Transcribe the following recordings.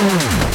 Mm.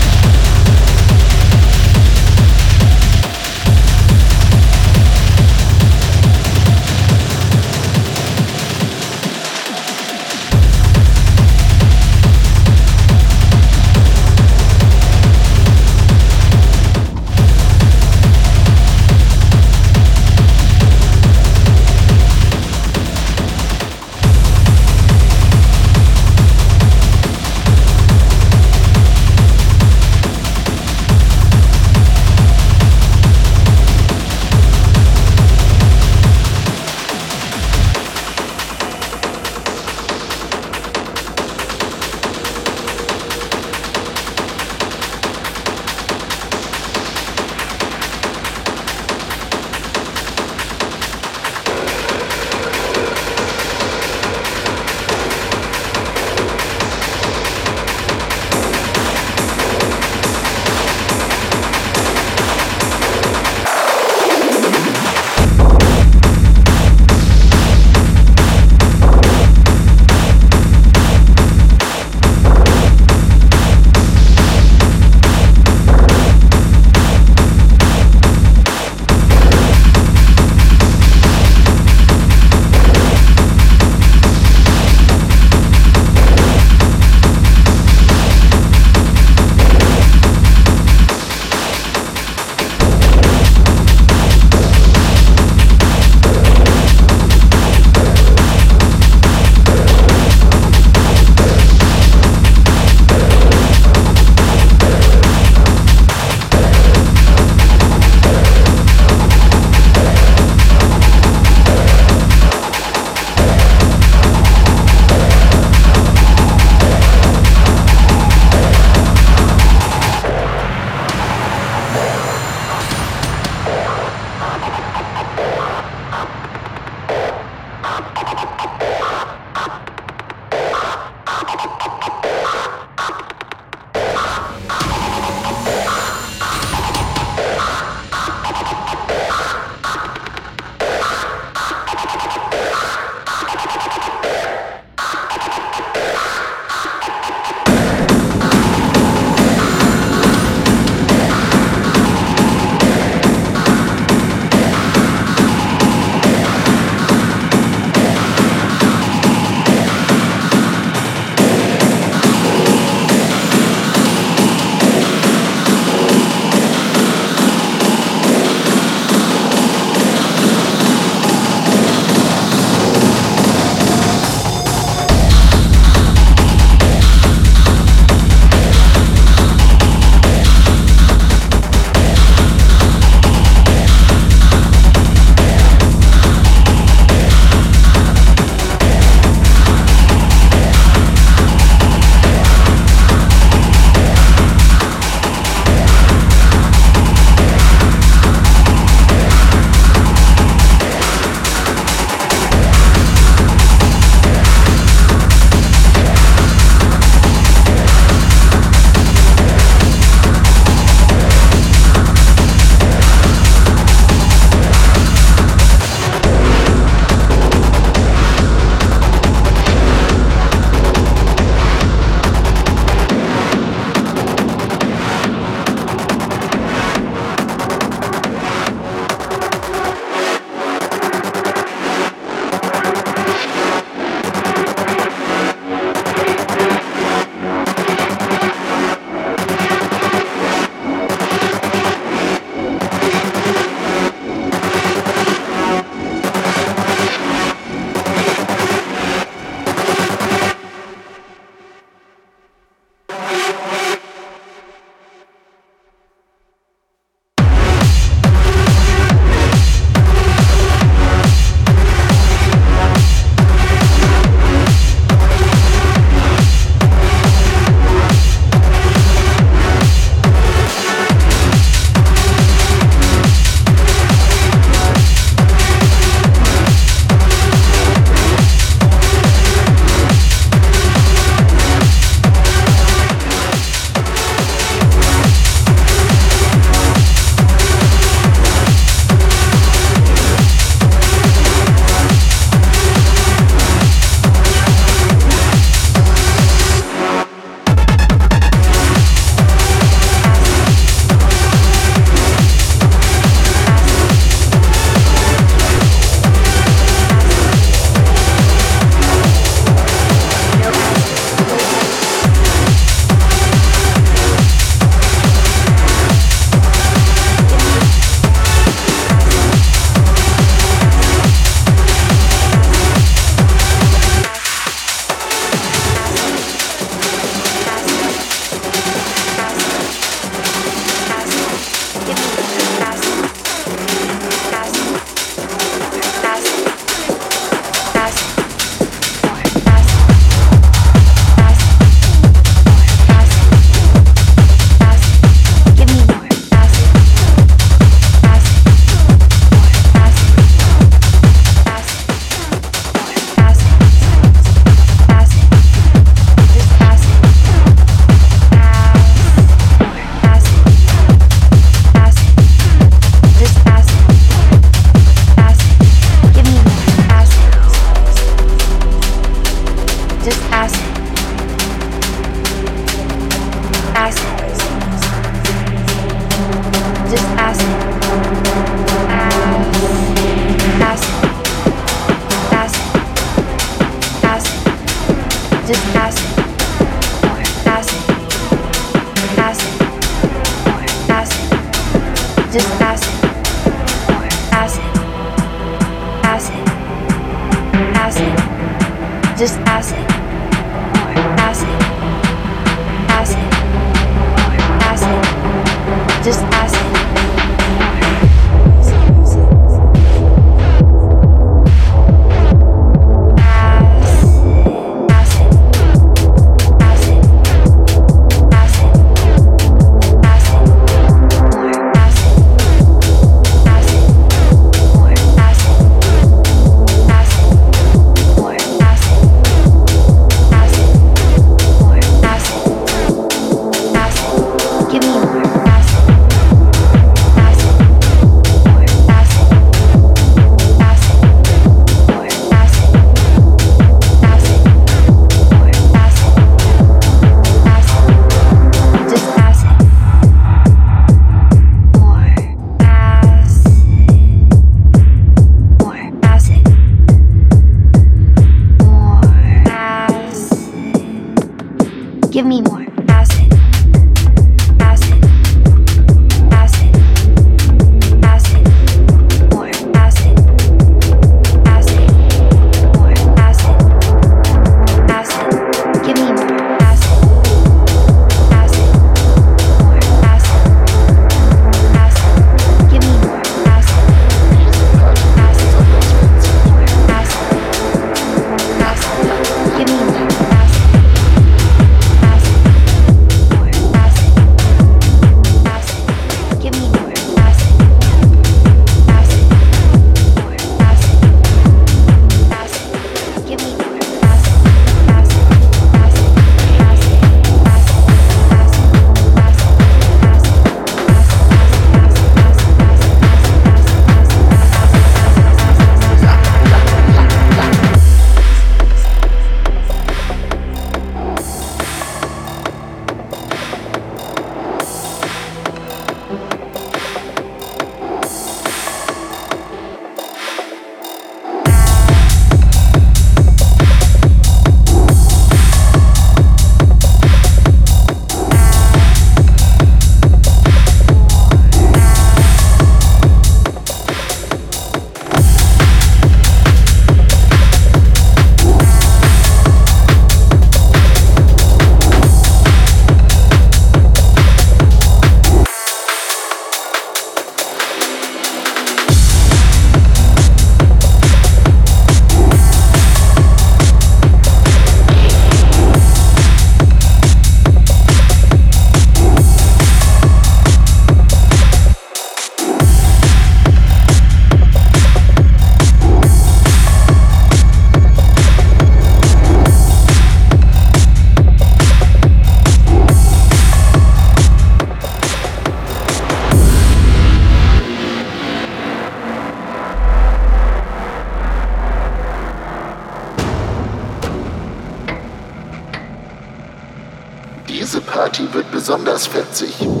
besonders fetzig.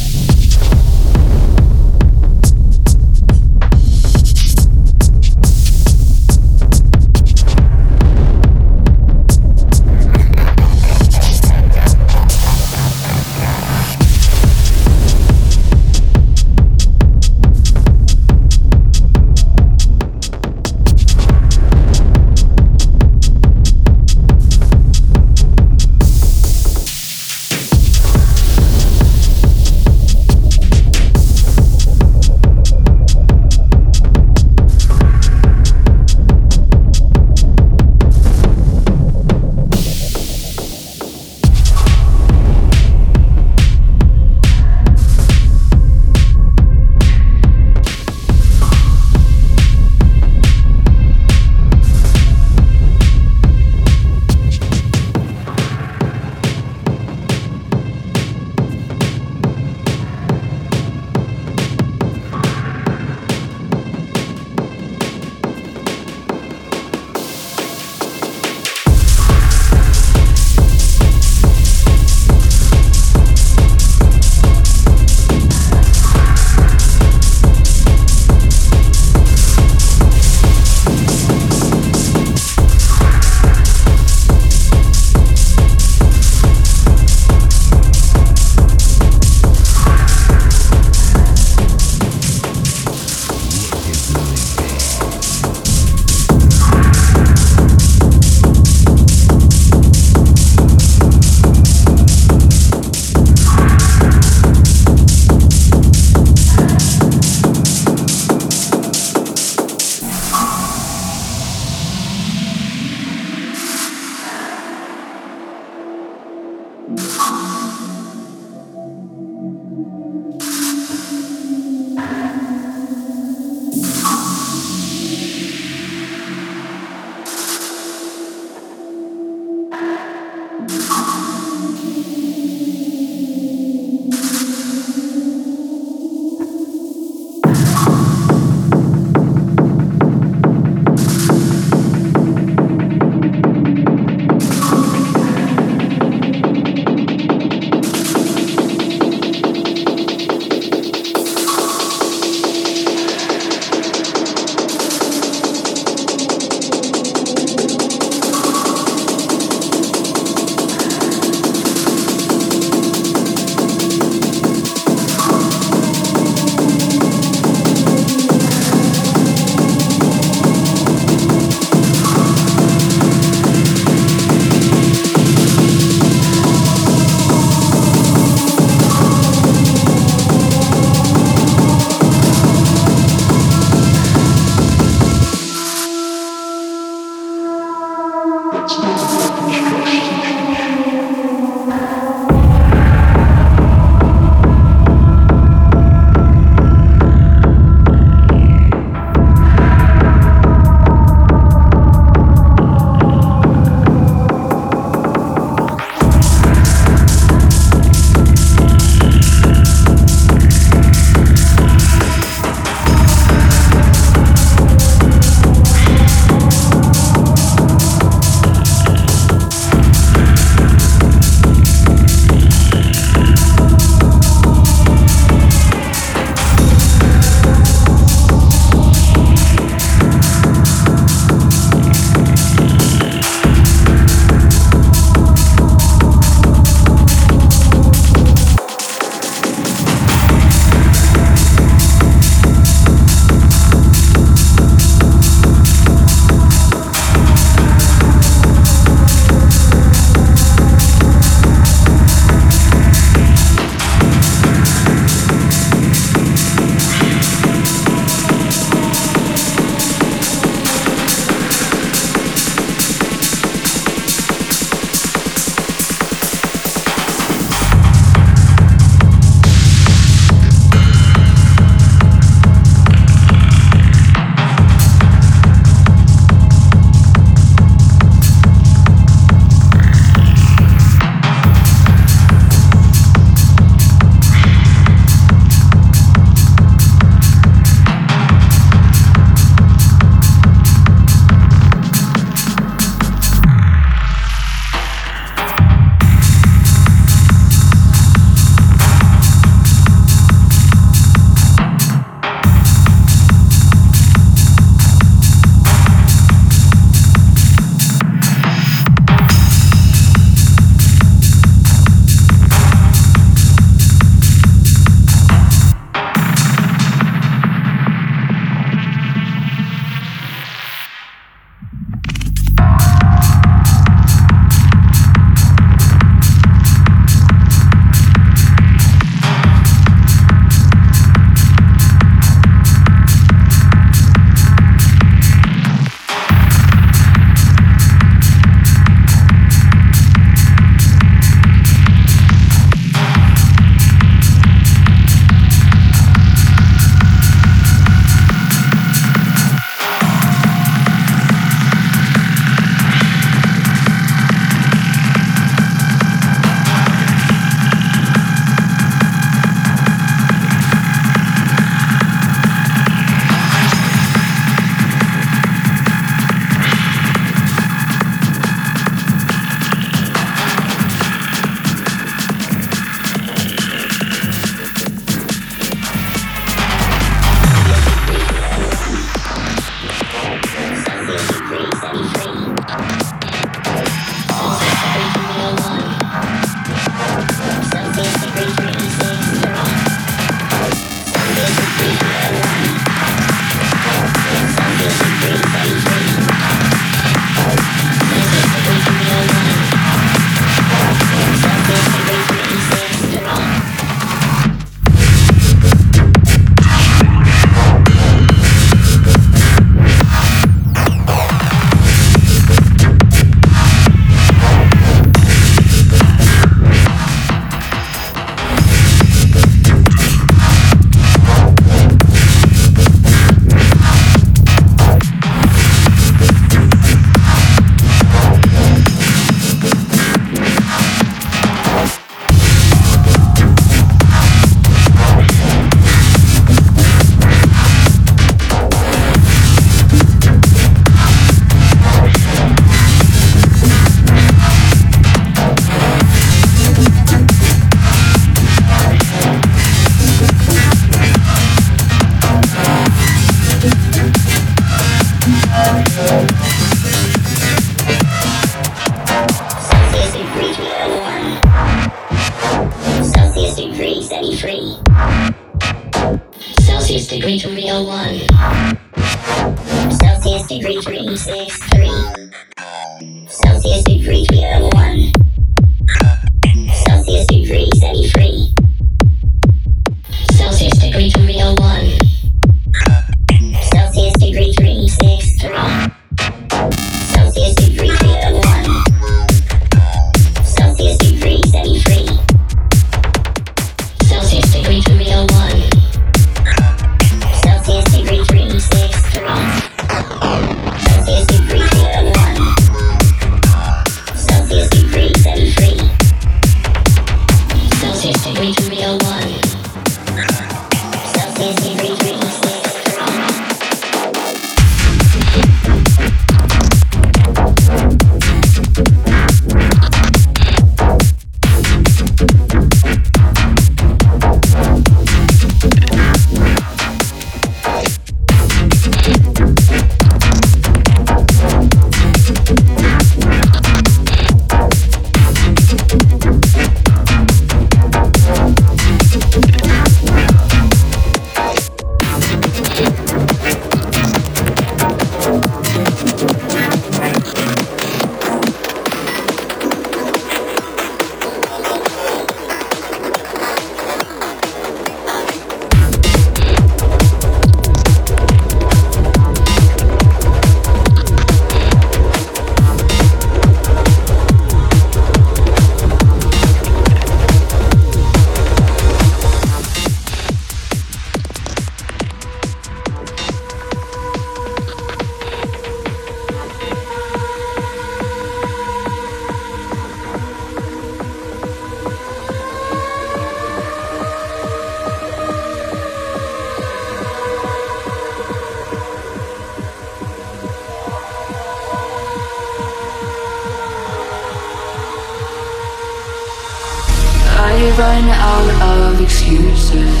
run out of excuses.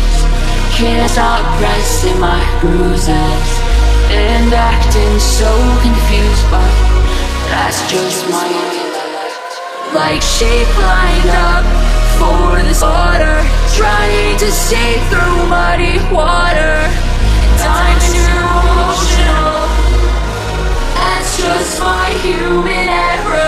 Can't stop pressing my bruises. And acting so confused but That's just my Like shape lined up for this order. Trying to see through muddy water. Time too emotional That's just my human error.